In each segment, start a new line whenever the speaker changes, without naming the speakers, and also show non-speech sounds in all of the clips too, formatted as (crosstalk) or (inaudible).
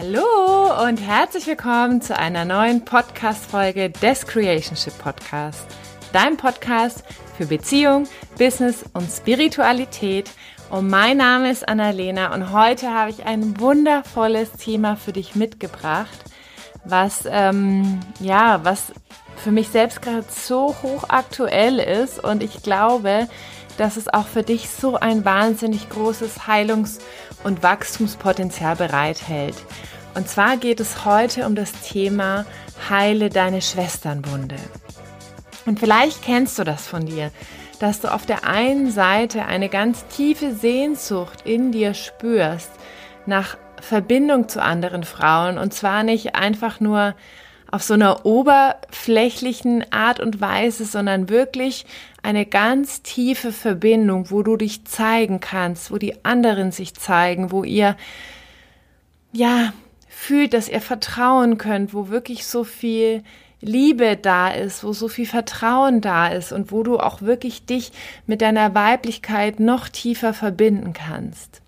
Hallo und herzlich willkommen zu einer neuen Podcast-Folge des Creationship Podcast. Dein Podcast für Beziehung, Business und Spiritualität. Und mein Name ist Annalena und heute habe ich ein wundervolles Thema für dich mitgebracht, was, ähm, ja, was für mich selbst gerade so hochaktuell ist und ich glaube, dass es auch für dich so ein wahnsinnig großes Heilungs- und Wachstumspotenzial bereithält. Und zwar geht es heute um das Thema Heile deine Schwesternwunde. Und vielleicht kennst du das von dir, dass du auf der einen Seite eine ganz tiefe Sehnsucht in dir spürst nach Verbindung zu anderen Frauen und zwar nicht einfach nur auf so einer oberflächlichen Art und Weise, sondern wirklich eine ganz tiefe Verbindung, wo du dich zeigen kannst, wo die anderen sich zeigen, wo ihr ja fühlt, dass ihr vertrauen könnt, wo wirklich so viel Liebe da ist, wo so viel Vertrauen da ist und wo du auch wirklich dich mit deiner Weiblichkeit noch tiefer verbinden kannst.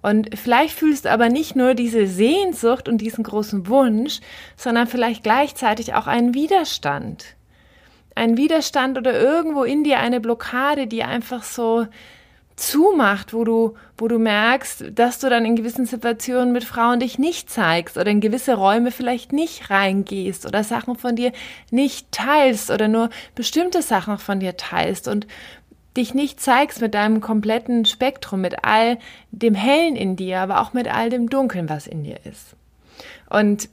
Und vielleicht fühlst du aber nicht nur diese Sehnsucht und diesen großen Wunsch, sondern vielleicht gleichzeitig auch einen Widerstand. Ein Widerstand oder irgendwo in dir eine Blockade, die einfach so zumacht, wo du, wo du merkst, dass du dann in gewissen Situationen mit Frauen dich nicht zeigst oder in gewisse Räume vielleicht nicht reingehst oder Sachen von dir nicht teilst oder nur bestimmte Sachen von dir teilst und dich nicht zeigst mit deinem kompletten Spektrum, mit all dem Hellen in dir, aber auch mit all dem Dunkeln, was in dir ist. Und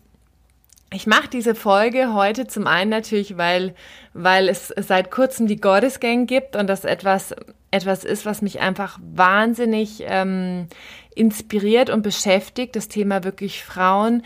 ich mache diese Folge heute zum einen natürlich, weil, weil es seit kurzem die Goddess Gang gibt und das etwas, etwas ist, was mich einfach wahnsinnig ähm, inspiriert und beschäftigt, das Thema wirklich Frauen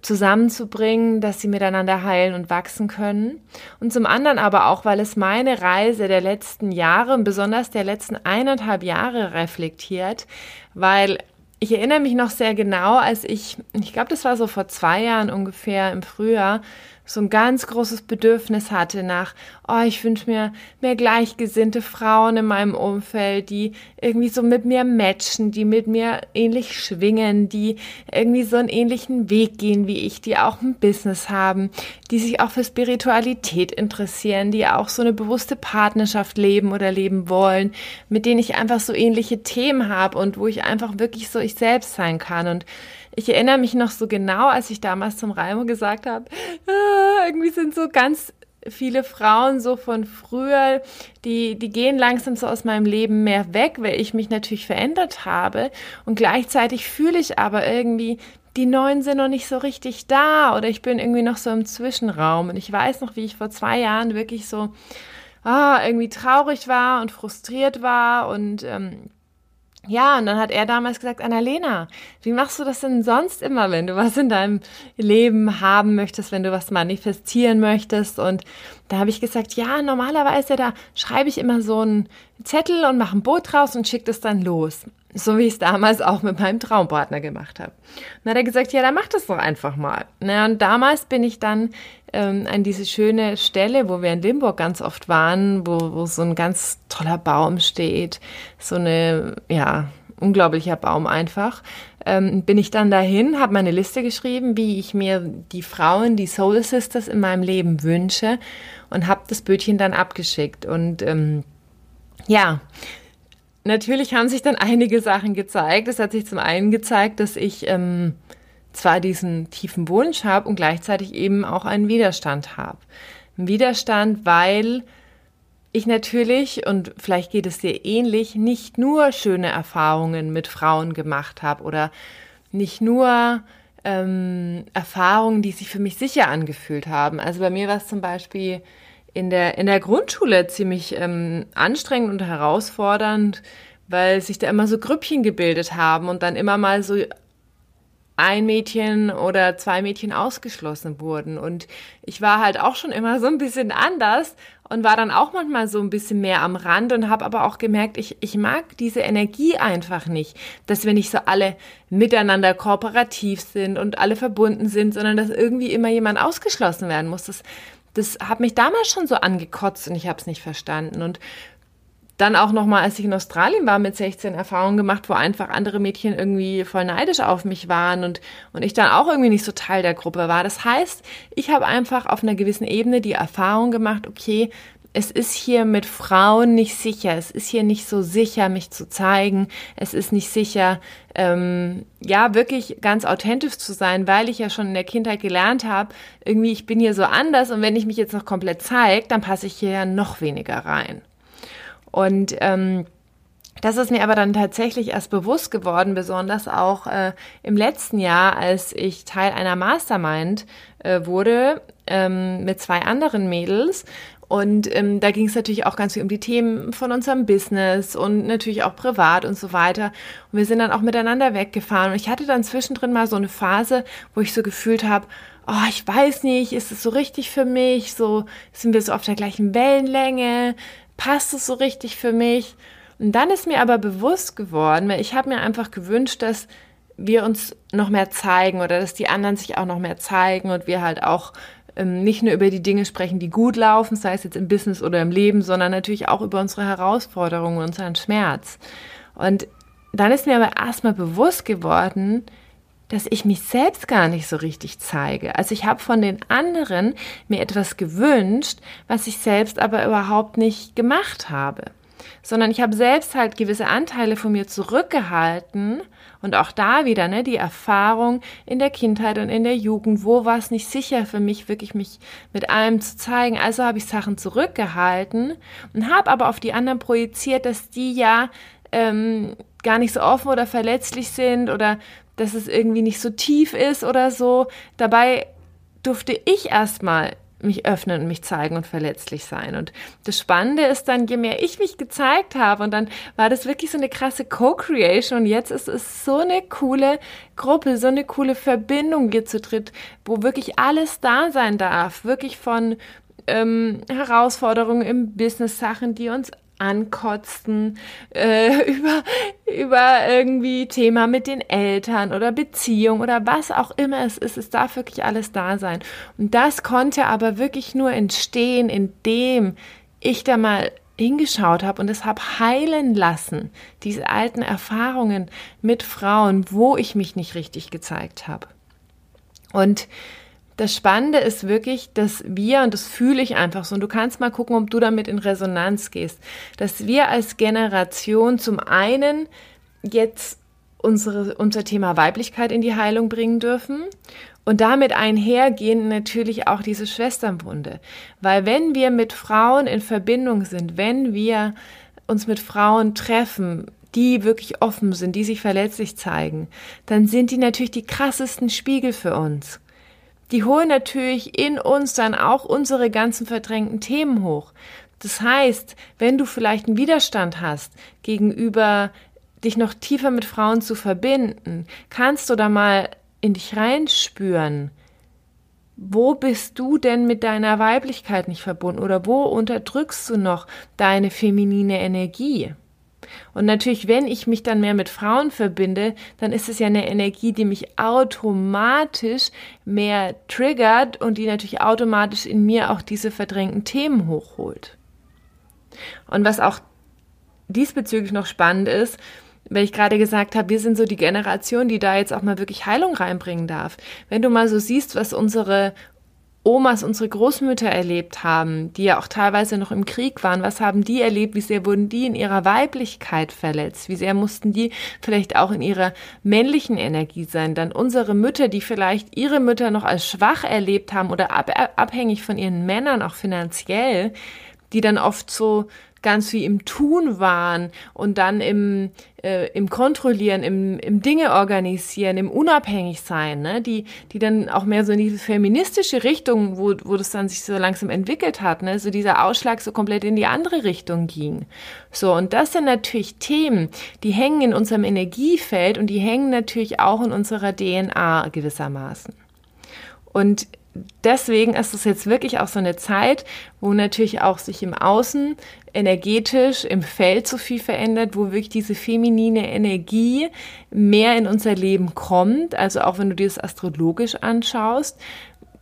zusammenzubringen, dass sie miteinander heilen und wachsen können. Und zum anderen aber auch, weil es meine Reise der letzten Jahre und besonders der letzten eineinhalb Jahre reflektiert, weil ich erinnere mich noch sehr genau, als ich, ich glaube, das war so vor zwei Jahren ungefähr im Frühjahr, so ein ganz großes Bedürfnis hatte nach, oh, ich wünsche mir mehr gleichgesinnte Frauen in meinem Umfeld, die irgendwie so mit mir matchen, die mit mir ähnlich schwingen, die irgendwie so einen ähnlichen Weg gehen wie ich, die auch ein Business haben, die sich auch für Spiritualität interessieren, die auch so eine bewusste Partnerschaft leben oder leben wollen, mit denen ich einfach so ähnliche Themen habe und wo ich einfach wirklich so ich selbst sein kann. Und ich erinnere mich noch so genau, als ich damals zum Raimo gesagt habe, ah, irgendwie sind so ganz viele Frauen so von früher, die, die gehen langsam so aus meinem Leben mehr weg, weil ich mich natürlich verändert habe. Und gleichzeitig fühle ich aber irgendwie, die Neuen sind noch nicht so richtig da oder ich bin irgendwie noch so im Zwischenraum. Und ich weiß noch, wie ich vor zwei Jahren wirklich so ah, irgendwie traurig war und frustriert war und ähm, ja, und dann hat er damals gesagt, Annalena, wie machst du das denn sonst immer, wenn du was in deinem Leben haben möchtest, wenn du was manifestieren möchtest? Und da habe ich gesagt, ja, normalerweise da schreibe ich immer so einen Zettel und mache ein Boot draus und schicke das dann los. So wie ich es damals auch mit meinem Traumpartner gemacht habe. Dann hat er gesagt, ja, dann mach das doch einfach mal. Na, und damals bin ich dann ähm, an diese schöne Stelle, wo wir in Limburg ganz oft waren, wo, wo so ein ganz toller Baum steht, so eine, ja, unglaublicher Baum einfach, ähm, bin ich dann dahin, habe meine Liste geschrieben, wie ich mir die Frauen, die Soul Sisters in meinem Leben wünsche und habe das Bötchen dann abgeschickt. Und ähm, ja, natürlich haben sich dann einige Sachen gezeigt. Es hat sich zum einen gezeigt, dass ich ähm, zwar diesen tiefen Wunsch habe und gleichzeitig eben auch einen Widerstand habe. Ein Widerstand, weil ich natürlich, und vielleicht geht es dir ähnlich, nicht nur schöne Erfahrungen mit Frauen gemacht habe oder nicht nur ähm, Erfahrungen, die sich für mich sicher angefühlt haben. Also bei mir war es zum Beispiel in der, in der Grundschule ziemlich ähm, anstrengend und herausfordernd, weil sich da immer so Grüppchen gebildet haben und dann immer mal so ein Mädchen oder zwei Mädchen ausgeschlossen wurden. Und ich war halt auch schon immer so ein bisschen anders und war dann auch manchmal so ein bisschen mehr am Rand und habe aber auch gemerkt, ich, ich mag diese Energie einfach nicht, dass wir nicht so alle miteinander kooperativ sind und alle verbunden sind, sondern dass irgendwie immer jemand ausgeschlossen werden muss. Das, das hat mich damals schon so angekotzt und ich habe es nicht verstanden. Und dann auch nochmal, als ich in Australien war, mit 16 Erfahrungen gemacht, wo einfach andere Mädchen irgendwie voll neidisch auf mich waren und, und ich dann auch irgendwie nicht so Teil der Gruppe war. Das heißt, ich habe einfach auf einer gewissen Ebene die Erfahrung gemacht, okay, es ist hier mit Frauen nicht sicher. Es ist hier nicht so sicher, mich zu zeigen. Es ist nicht sicher, ähm, ja, wirklich ganz authentisch zu sein, weil ich ja schon in der Kindheit gelernt habe, irgendwie, ich bin hier so anders und wenn ich mich jetzt noch komplett zeige, dann passe ich hier ja noch weniger rein. Und ähm, das ist mir aber dann tatsächlich erst bewusst geworden, besonders auch äh, im letzten Jahr, als ich Teil einer Mastermind äh, wurde ähm, mit zwei anderen Mädels. Und ähm, da ging es natürlich auch ganz viel um die Themen von unserem Business und natürlich auch privat und so weiter. Und wir sind dann auch miteinander weggefahren. Und ich hatte dann zwischendrin mal so eine Phase, wo ich so gefühlt habe, oh, ich weiß nicht, ist es so richtig für mich? So sind wir so auf der gleichen Wellenlänge? passt es so richtig für mich? Und dann ist mir aber bewusst geworden, weil ich habe mir einfach gewünscht, dass wir uns noch mehr zeigen oder dass die anderen sich auch noch mehr zeigen und wir halt auch ähm, nicht nur über die Dinge sprechen, die gut laufen, sei es jetzt im Business oder im Leben, sondern natürlich auch über unsere Herausforderungen, unseren Schmerz. Und dann ist mir aber erstmal bewusst geworden, dass ich mich selbst gar nicht so richtig zeige. Also ich habe von den anderen mir etwas gewünscht, was ich selbst aber überhaupt nicht gemacht habe. Sondern ich habe selbst halt gewisse Anteile von mir zurückgehalten und auch da wieder ne, die Erfahrung in der Kindheit und in der Jugend, wo war es nicht sicher für mich, wirklich mich mit allem zu zeigen. Also habe ich Sachen zurückgehalten und habe aber auf die anderen projiziert, dass die ja ähm, gar nicht so offen oder verletzlich sind oder dass es irgendwie nicht so tief ist oder so. Dabei durfte ich erstmal mich öffnen und mich zeigen und verletzlich sein. Und das Spannende ist dann, je mehr ich mich gezeigt habe, und dann war das wirklich so eine krasse Co-Creation und jetzt ist es so eine coole Gruppe, so eine coole Verbindung hier zu dritt, wo wirklich alles da sein darf, wirklich von ähm, Herausforderungen im Business, Sachen, die uns ankotzen, äh, (laughs) über, über irgendwie Thema mit den Eltern oder Beziehung oder was auch immer es ist. Es darf wirklich alles da sein. Und das konnte aber wirklich nur entstehen, indem ich da mal hingeschaut habe und es habe heilen lassen, diese alten Erfahrungen mit Frauen, wo ich mich nicht richtig gezeigt habe. Und das Spannende ist wirklich, dass wir, und das fühle ich einfach so, und du kannst mal gucken, ob du damit in Resonanz gehst, dass wir als Generation zum einen jetzt unsere, unser Thema Weiblichkeit in die Heilung bringen dürfen und damit einhergehen natürlich auch diese Schwesternwunde. Weil wenn wir mit Frauen in Verbindung sind, wenn wir uns mit Frauen treffen, die wirklich offen sind, die sich verletzlich zeigen, dann sind die natürlich die krassesten Spiegel für uns die holen natürlich in uns dann auch unsere ganzen verdrängten Themen hoch. Das heißt, wenn du vielleicht einen Widerstand hast gegenüber dich noch tiefer mit Frauen zu verbinden, kannst du da mal in dich reinspüren. Wo bist du denn mit deiner Weiblichkeit nicht verbunden oder wo unterdrückst du noch deine feminine Energie? Und natürlich, wenn ich mich dann mehr mit Frauen verbinde, dann ist es ja eine Energie, die mich automatisch mehr triggert und die natürlich automatisch in mir auch diese verdrängten Themen hochholt. Und was auch diesbezüglich noch spannend ist, weil ich gerade gesagt habe, wir sind so die Generation, die da jetzt auch mal wirklich Heilung reinbringen darf. Wenn du mal so siehst, was unsere Omas, unsere Großmütter erlebt haben, die ja auch teilweise noch im Krieg waren, was haben die erlebt, wie sehr wurden die in ihrer Weiblichkeit verletzt, wie sehr mussten die vielleicht auch in ihrer männlichen Energie sein, dann unsere Mütter, die vielleicht ihre Mütter noch als schwach erlebt haben oder ab, abhängig von ihren Männern, auch finanziell, die dann oft so ganz wie im Tun waren und dann im, äh, im Kontrollieren, im, im Dinge organisieren, im Unabhängigsein, ne? die, die dann auch mehr so in diese feministische Richtung, wo, wo das dann sich so langsam entwickelt hat, ne? so dieser Ausschlag so komplett in die andere Richtung ging. So, und das sind natürlich Themen, die hängen in unserem Energiefeld und die hängen natürlich auch in unserer DNA gewissermaßen. Und deswegen ist es jetzt wirklich auch so eine Zeit, wo natürlich auch sich im Außen energetisch im Feld so viel verändert, wo wirklich diese feminine Energie mehr in unser Leben kommt. Also auch wenn du dir das astrologisch anschaust,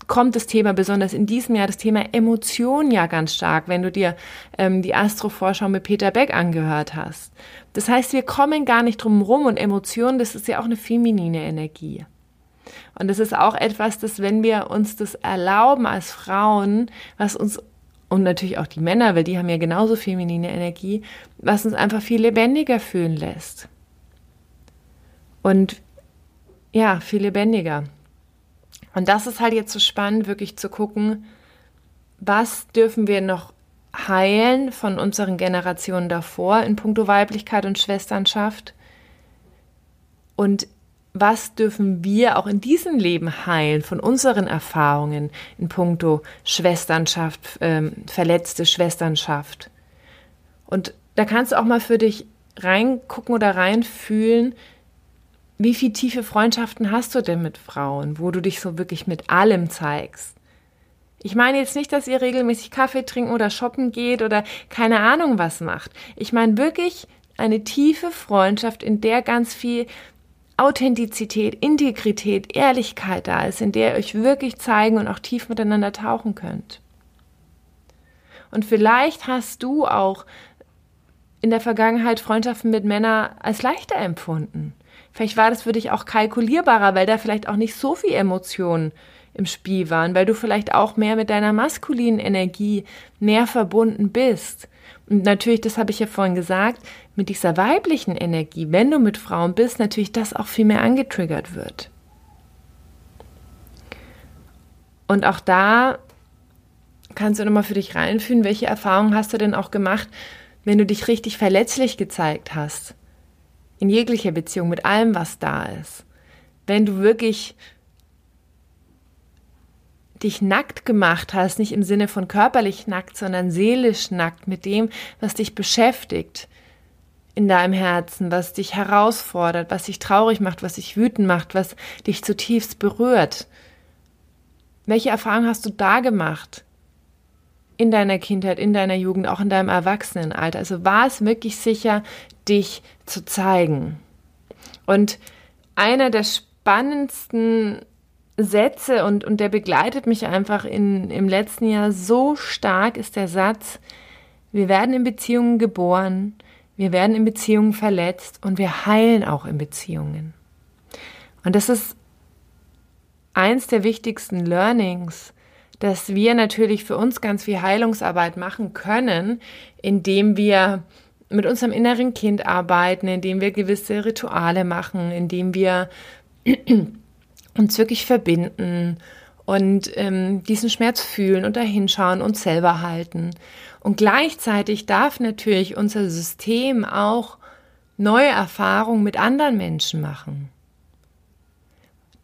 kommt das Thema besonders in diesem Jahr, das Thema Emotionen ja ganz stark, wenn du dir ähm, die Astrovorschau mit Peter Beck angehört hast. Das heißt, wir kommen gar nicht drum rum und Emotionen, das ist ja auch eine feminine Energie. Und das ist auch etwas, dass wenn wir uns das erlauben als Frauen, was uns und natürlich auch die Männer, weil die haben ja genauso feminine Energie, was uns einfach viel lebendiger fühlen lässt. Und ja, viel lebendiger. Und das ist halt jetzt so spannend, wirklich zu gucken, was dürfen wir noch heilen von unseren Generationen davor in puncto Weiblichkeit und Schwesternschaft? Und was dürfen wir auch in diesem Leben heilen von unseren Erfahrungen in puncto Schwesternschaft, ähm, verletzte Schwesternschaft? Und da kannst du auch mal für dich reingucken oder reinfühlen, wie viel tiefe Freundschaften hast du denn mit Frauen, wo du dich so wirklich mit allem zeigst? Ich meine jetzt nicht, dass ihr regelmäßig Kaffee trinken oder shoppen geht oder keine Ahnung was macht. Ich meine wirklich eine tiefe Freundschaft, in der ganz viel Authentizität, Integrität, Ehrlichkeit da ist, in der ihr euch wirklich zeigen und auch tief miteinander tauchen könnt. Und vielleicht hast du auch in der Vergangenheit Freundschaften mit Männern als leichter empfunden. Vielleicht war das für dich auch kalkulierbarer, weil da vielleicht auch nicht so viel Emotionen im Spiel waren, weil du vielleicht auch mehr mit deiner maskulinen Energie mehr verbunden bist. Und natürlich, das habe ich ja vorhin gesagt, mit dieser weiblichen Energie, wenn du mit Frauen bist, natürlich das auch viel mehr angetriggert wird. Und auch da kannst du nochmal für dich reinfühlen, welche Erfahrungen hast du denn auch gemacht, wenn du dich richtig verletzlich gezeigt hast. In jeglicher Beziehung, mit allem, was da ist. Wenn du wirklich dich nackt gemacht hast, nicht im Sinne von körperlich nackt, sondern seelisch nackt mit dem, was dich beschäftigt in deinem Herzen, was dich herausfordert, was dich traurig macht, was dich wütend macht, was dich zutiefst berührt. Welche Erfahrungen hast du da gemacht? In deiner Kindheit, in deiner Jugend, auch in deinem Erwachsenenalter. Also war es wirklich sicher, dich zu zeigen. Und einer der spannendsten Sätze und, und der begleitet mich einfach in, im letzten Jahr so stark, ist der Satz, wir werden in Beziehungen geboren, wir werden in Beziehungen verletzt und wir heilen auch in Beziehungen. Und das ist eins der wichtigsten Learnings, dass wir natürlich für uns ganz viel Heilungsarbeit machen können, indem wir mit unserem inneren Kind arbeiten, indem wir gewisse Rituale machen, indem wir (clears throat) uns wirklich verbinden und ähm, diesen Schmerz fühlen und dahinschauen und selber halten. Und gleichzeitig darf natürlich unser System auch neue Erfahrungen mit anderen Menschen machen.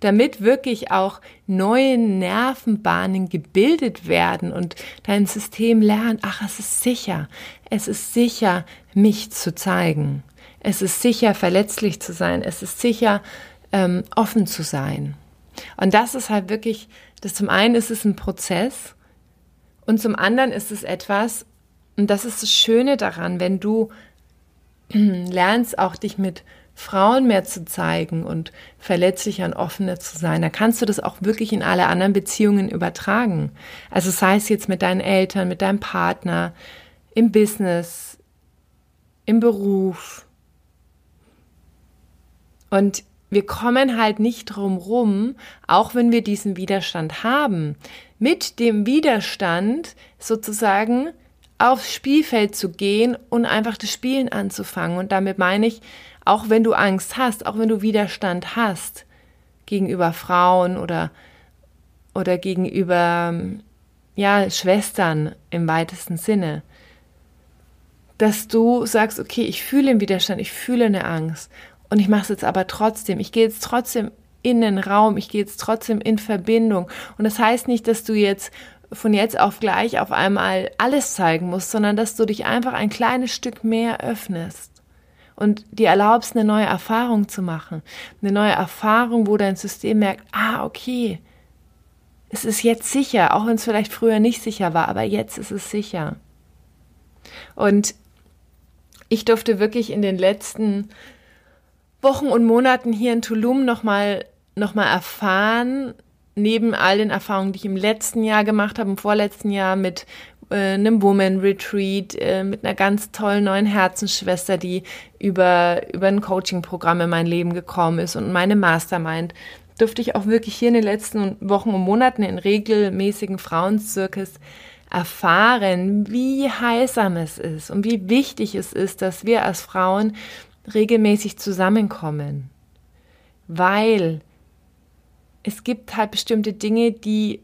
Damit wirklich auch neue Nervenbahnen gebildet werden und dein System lernt, ach, es ist sicher, es ist sicher, mich zu zeigen. Es ist sicher, verletzlich zu sein. Es ist sicher, ähm, offen zu sein. Und das ist halt wirklich, das zum einen ist es ein Prozess und zum anderen ist es etwas, und das ist das Schöne daran, wenn du (clears throat) lernst auch dich mit Frauen mehr zu zeigen und verletzlicher und offener zu sein, da kannst du das auch wirklich in alle anderen Beziehungen übertragen. Also sei es jetzt mit deinen Eltern, mit deinem Partner, im Business, im Beruf. Und wir kommen halt nicht drum rum, auch wenn wir diesen Widerstand haben, mit dem Widerstand sozusagen aufs Spielfeld zu gehen und einfach das Spielen anzufangen. Und damit meine ich, auch wenn du Angst hast, auch wenn du Widerstand hast gegenüber Frauen oder, oder gegenüber, ja, Schwestern im weitesten Sinne, dass du sagst, okay, ich fühle einen Widerstand, ich fühle eine Angst und ich mache es jetzt aber trotzdem. Ich gehe jetzt trotzdem in den Raum, ich gehe jetzt trotzdem in Verbindung. Und das heißt nicht, dass du jetzt von jetzt auf gleich auf einmal alles zeigen musst, sondern dass du dich einfach ein kleines Stück mehr öffnest und dir erlaubst, eine neue Erfahrung zu machen. Eine neue Erfahrung, wo dein System merkt, ah, okay, es ist jetzt sicher, auch wenn es vielleicht früher nicht sicher war, aber jetzt ist es sicher. Und ich durfte wirklich in den letzten Wochen und Monaten hier in Tulum nochmal noch mal erfahren, neben all den Erfahrungen, die ich im letzten Jahr gemacht habe, im vorletzten Jahr mit äh, einem Woman Retreat, äh, mit einer ganz tollen neuen Herzensschwester, die über, über ein Coaching-Programm in mein Leben gekommen ist und meine Mastermind, durfte ich auch wirklich hier in den letzten Wochen und Monaten in regelmäßigen Frauenzirkes erfahren, wie heilsam es ist und wie wichtig es ist, dass wir als Frauen regelmäßig zusammenkommen. Weil es gibt halt bestimmte Dinge, die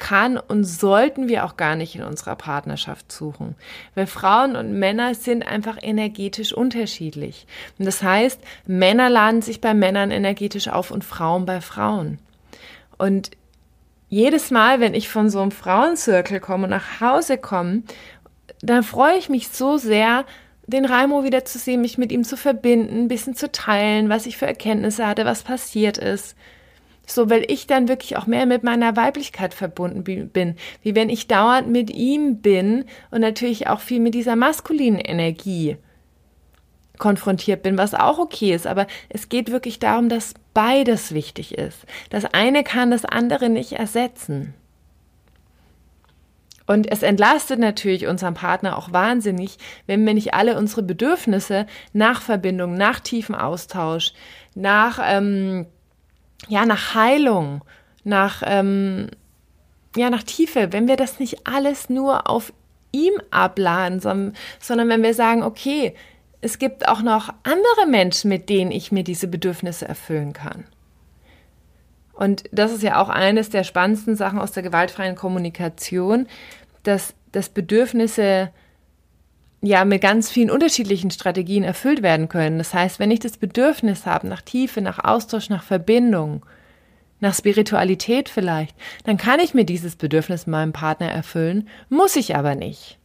kann und sollten wir auch gar nicht in unserer Partnerschaft suchen. Weil Frauen und Männer sind einfach energetisch unterschiedlich. Und das heißt, Männer laden sich bei Männern energetisch auf und Frauen bei Frauen. Und jedes Mal, wenn ich von so einem Frauenzirkel komme und nach Hause komme, dann freue ich mich so sehr, den Raimo wieder zu sehen, mich mit ihm zu verbinden, ein bisschen zu teilen, was ich für Erkenntnisse hatte, was passiert ist. So, weil ich dann wirklich auch mehr mit meiner Weiblichkeit verbunden bin, wie wenn ich dauernd mit ihm bin und natürlich auch viel mit dieser maskulinen Energie konfrontiert bin, was auch okay ist. Aber es geht wirklich darum, dass beides wichtig ist. Das eine kann das andere nicht ersetzen. Und es entlastet natürlich unseren Partner auch wahnsinnig, wenn wir nicht alle unsere Bedürfnisse nach Verbindung, nach tiefen Austausch, nach, ähm, ja, nach Heilung, nach, ähm, ja, nach Tiefe, wenn wir das nicht alles nur auf ihm abladen, sondern, sondern wenn wir sagen, okay, es gibt auch noch andere Menschen, mit denen ich mir diese Bedürfnisse erfüllen kann. Und das ist ja auch eines der spannendsten Sachen aus der gewaltfreien Kommunikation, dass, dass Bedürfnisse ja mit ganz vielen unterschiedlichen Strategien erfüllt werden können. Das heißt, wenn ich das Bedürfnis habe nach Tiefe, nach Austausch, nach Verbindung, nach Spiritualität vielleicht, dann kann ich mir dieses Bedürfnis meinem Partner erfüllen, muss ich aber nicht.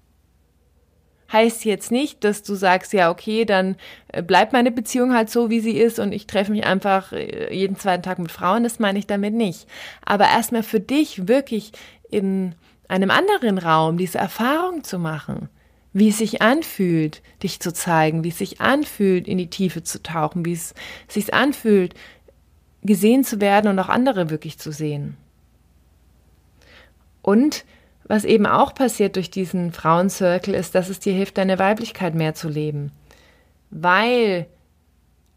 Heißt jetzt nicht, dass du sagst, ja, okay, dann äh, bleibt meine Beziehung halt so, wie sie ist und ich treffe mich einfach äh, jeden zweiten Tag mit Frauen, das meine ich damit nicht. Aber erstmal für dich wirklich in einem anderen Raum diese Erfahrung zu machen, wie es sich anfühlt, dich zu zeigen, wie es sich anfühlt, in die Tiefe zu tauchen, wie es sich anfühlt, gesehen zu werden und auch andere wirklich zu sehen. Und was eben auch passiert durch diesen Frauencircle ist, dass es dir hilft, deine Weiblichkeit mehr zu leben. Weil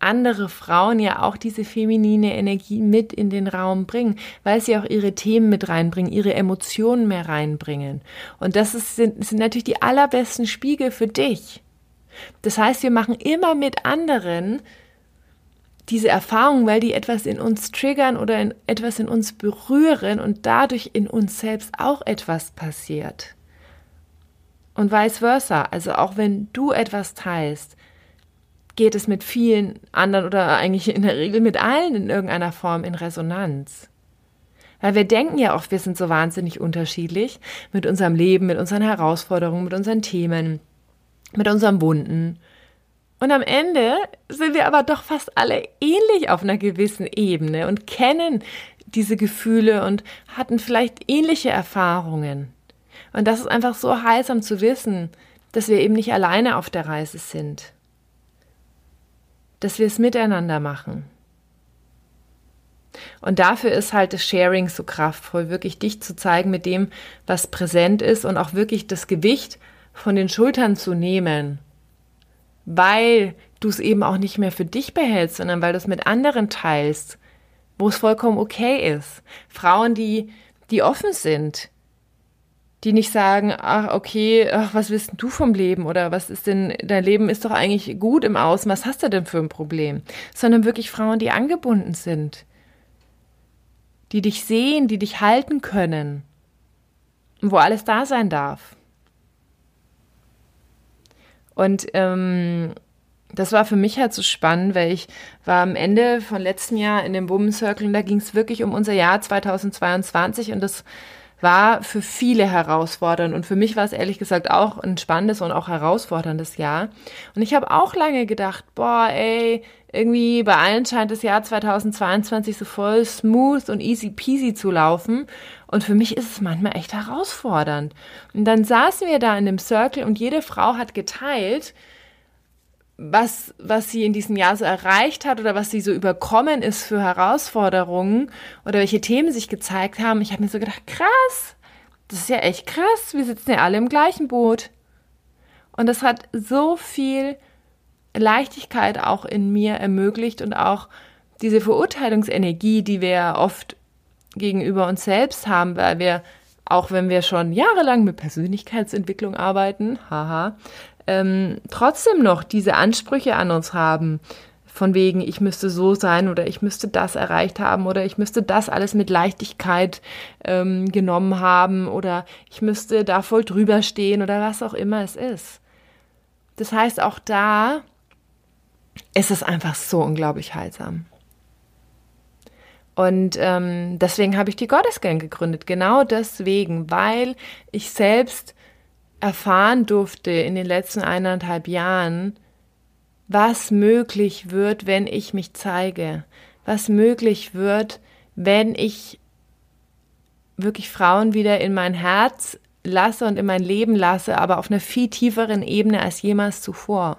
andere Frauen ja auch diese feminine Energie mit in den Raum bringen, weil sie auch ihre Themen mit reinbringen, ihre Emotionen mehr reinbringen. Und das ist, sind, sind natürlich die allerbesten Spiegel für dich. Das heißt, wir machen immer mit anderen diese Erfahrungen, weil die etwas in uns triggern oder in, etwas in uns berühren und dadurch in uns selbst auch etwas passiert. Und vice versa. Also auch wenn du etwas teilst, geht es mit vielen anderen oder eigentlich in der Regel mit allen in irgendeiner Form in Resonanz. Weil wir denken ja oft, wir sind so wahnsinnig unterschiedlich mit unserem Leben, mit unseren Herausforderungen, mit unseren Themen, mit unseren Wunden. Und am Ende sind wir aber doch fast alle ähnlich auf einer gewissen Ebene und kennen diese Gefühle und hatten vielleicht ähnliche Erfahrungen. Und das ist einfach so heilsam zu wissen, dass wir eben nicht alleine auf der Reise sind dass wir es miteinander machen. Und dafür ist halt das Sharing so kraftvoll, wirklich dich zu zeigen mit dem, was präsent ist und auch wirklich das Gewicht von den Schultern zu nehmen, weil du es eben auch nicht mehr für dich behältst, sondern weil du es mit anderen teilst, wo es vollkommen okay ist. Frauen, die, die offen sind, die nicht sagen, ach, okay, ach, was willst du vom Leben oder was ist denn, dein Leben ist doch eigentlich gut im Außen, was hast du denn für ein Problem? Sondern wirklich Frauen, die angebunden sind, die dich sehen, die dich halten können, wo alles da sein darf. Und ähm, das war für mich halt so spannend, weil ich war am Ende von letzten Jahr in dem Women's Circle und da ging es wirklich um unser Jahr 2022 und das war für viele herausfordernd und für mich war es ehrlich gesagt auch ein spannendes und auch herausforderndes Jahr. Und ich habe auch lange gedacht, boah, ey, irgendwie bei allen scheint das Jahr 2022 so voll smooth und easy peasy zu laufen. Und für mich ist es manchmal echt herausfordernd. Und dann saßen wir da in dem Circle und jede Frau hat geteilt, was, was sie in diesem Jahr so erreicht hat oder was sie so überkommen ist für Herausforderungen oder welche Themen sich gezeigt haben, ich habe mir so gedacht, krass, das ist ja echt krass, wir sitzen ja alle im gleichen Boot. Und das hat so viel Leichtigkeit auch in mir ermöglicht und auch diese Verurteilungsenergie, die wir oft gegenüber uns selbst haben, weil wir, auch wenn wir schon jahrelang mit Persönlichkeitsentwicklung arbeiten, haha, ähm, trotzdem noch diese Ansprüche an uns haben, von wegen, ich müsste so sein oder ich müsste das erreicht haben oder ich müsste das alles mit Leichtigkeit ähm, genommen haben oder ich müsste da voll drüber stehen oder was auch immer es ist. Das heißt, auch da ist es einfach so unglaublich heilsam. Und ähm, deswegen habe ich die Goddess-Gang gegründet. Genau deswegen, weil ich selbst erfahren durfte in den letzten eineinhalb Jahren, was möglich wird, wenn ich mich zeige, was möglich wird, wenn ich wirklich Frauen wieder in mein Herz lasse und in mein Leben lasse, aber auf einer viel tieferen Ebene als jemals zuvor.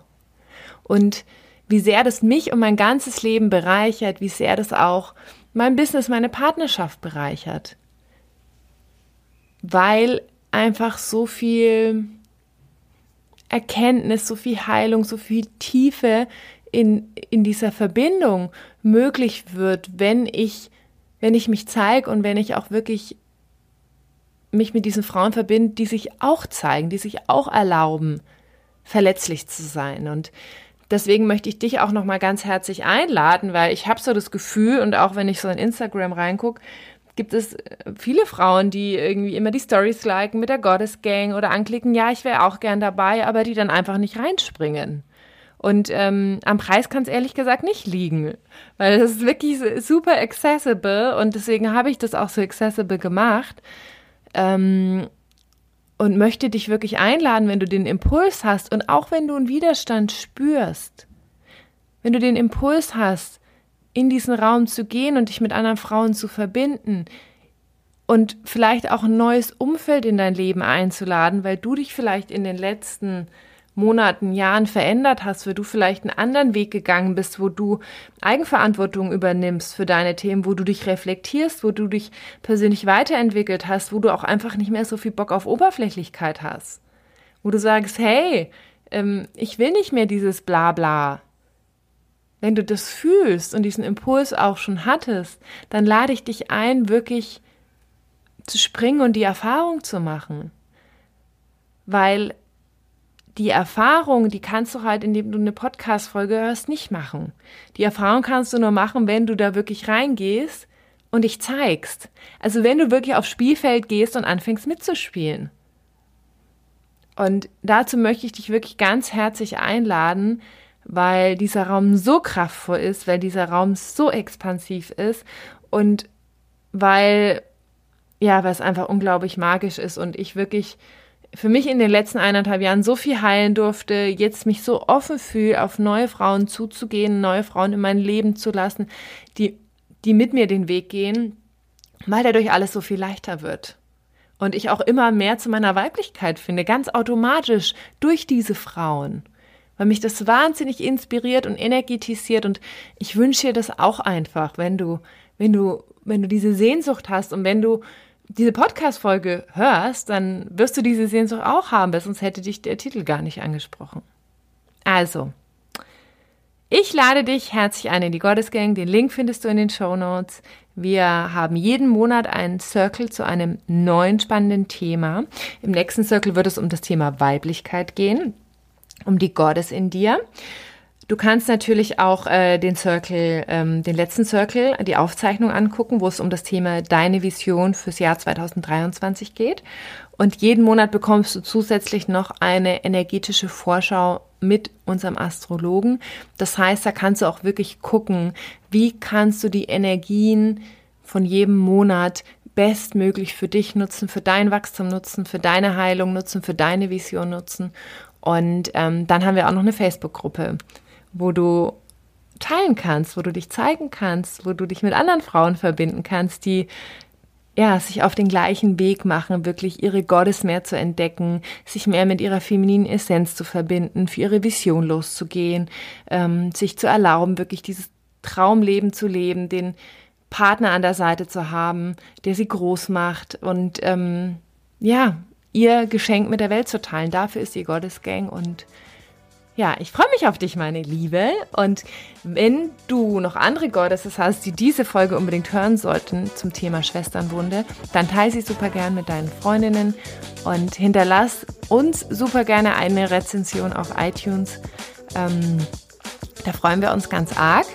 Und wie sehr das mich und mein ganzes Leben bereichert, wie sehr das auch mein Business, meine Partnerschaft bereichert. Weil einfach so viel Erkenntnis, so viel Heilung, so viel Tiefe in, in dieser Verbindung möglich wird, wenn ich, wenn ich mich zeige und wenn ich auch wirklich mich mit diesen Frauen verbinde, die sich auch zeigen, die sich auch erlauben, verletzlich zu sein. Und deswegen möchte ich dich auch noch mal ganz herzlich einladen, weil ich habe so das Gefühl und auch wenn ich so in Instagram reingucke, gibt es äh, viele Frauen, die irgendwie immer die Stories liken mit der Goddess Gang oder anklicken, ja, ich wäre auch gern dabei, aber die dann einfach nicht reinspringen. Und ähm, am Preis kann es ehrlich gesagt nicht liegen, weil das ist wirklich super accessible und deswegen habe ich das auch so accessible gemacht. Ähm, und möchte dich wirklich einladen, wenn du den Impuls hast und auch wenn du einen Widerstand spürst, wenn du den Impuls hast, in diesen Raum zu gehen und dich mit anderen Frauen zu verbinden und vielleicht auch ein neues Umfeld in dein Leben einzuladen, weil du dich vielleicht in den letzten Monaten, Jahren verändert hast, weil du vielleicht einen anderen Weg gegangen bist, wo du Eigenverantwortung übernimmst für deine Themen, wo du dich reflektierst, wo du dich persönlich weiterentwickelt hast, wo du auch einfach nicht mehr so viel Bock auf Oberflächlichkeit hast, wo du sagst, hey, ähm, ich will nicht mehr dieses Blabla, wenn du das fühlst und diesen Impuls auch schon hattest, dann lade ich dich ein, wirklich zu springen und die Erfahrung zu machen. Weil die Erfahrung, die kannst du halt, indem du eine Podcast-Folge hörst, nicht machen. Die Erfahrung kannst du nur machen, wenn du da wirklich reingehst und dich zeigst. Also wenn du wirklich aufs Spielfeld gehst und anfängst mitzuspielen. Und dazu möchte ich dich wirklich ganz herzlich einladen, weil dieser Raum so kraftvoll ist, weil dieser Raum so expansiv ist und weil, ja, weil es einfach unglaublich magisch ist und ich wirklich für mich in den letzten eineinhalb Jahren so viel heilen durfte, jetzt mich so offen fühle, auf neue Frauen zuzugehen, neue Frauen in mein Leben zu lassen, die, die mit mir den Weg gehen, weil dadurch alles so viel leichter wird. Und ich auch immer mehr zu meiner Weiblichkeit finde, ganz automatisch durch diese Frauen weil mich das wahnsinnig inspiriert und energetisiert und ich wünsche dir das auch einfach, wenn du, wenn du, wenn du diese Sehnsucht hast und wenn du diese Podcast-Folge hörst, dann wirst du diese Sehnsucht auch haben, weil sonst hätte dich der Titel gar nicht angesprochen. Also, ich lade dich herzlich ein in die Goddess Gang. Den Link findest du in den Show Notes. Wir haben jeden Monat einen Circle zu einem neuen spannenden Thema. Im nächsten Circle wird es um das Thema Weiblichkeit gehen um die Goddess in dir. Du kannst natürlich auch äh, den Circle, ähm, den letzten Circle, die Aufzeichnung angucken, wo es um das Thema Deine Vision fürs Jahr 2023 geht. Und jeden Monat bekommst du zusätzlich noch eine energetische Vorschau mit unserem Astrologen. Das heißt, da kannst du auch wirklich gucken, wie kannst du die Energien von jedem Monat bestmöglich für dich nutzen, für dein Wachstum nutzen, für deine Heilung nutzen, für deine Vision nutzen. Und ähm, dann haben wir auch noch eine Facebook-Gruppe, wo du teilen kannst, wo du dich zeigen kannst, wo du dich mit anderen Frauen verbinden kannst, die ja, sich auf den gleichen Weg machen, wirklich ihre Gottes mehr zu entdecken, sich mehr mit ihrer femininen Essenz zu verbinden, für ihre Vision loszugehen, ähm, sich zu erlauben, wirklich dieses Traumleben zu leben, den Partner an der Seite zu haben, der sie groß macht. Und ähm, ja, ihr Geschenk mit der Welt zu teilen. Dafür ist die Gottesgang und ja, ich freue mich auf dich, meine Liebe. Und wenn du noch andere Goddesses hast, die diese Folge unbedingt hören sollten zum Thema Schwesternwunde, dann teile sie super gern mit deinen Freundinnen und hinterlass uns super gerne eine Rezension auf iTunes. Ähm, da freuen wir uns ganz arg.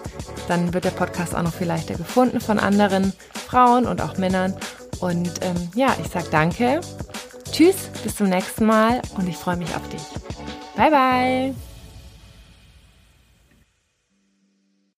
Dann wird der Podcast auch noch viel leichter gefunden von anderen Frauen und auch Männern. Und ähm, ja, ich sage danke. Tschüss, bis zum nächsten Mal und ich freue mich auf dich. Bye, bye.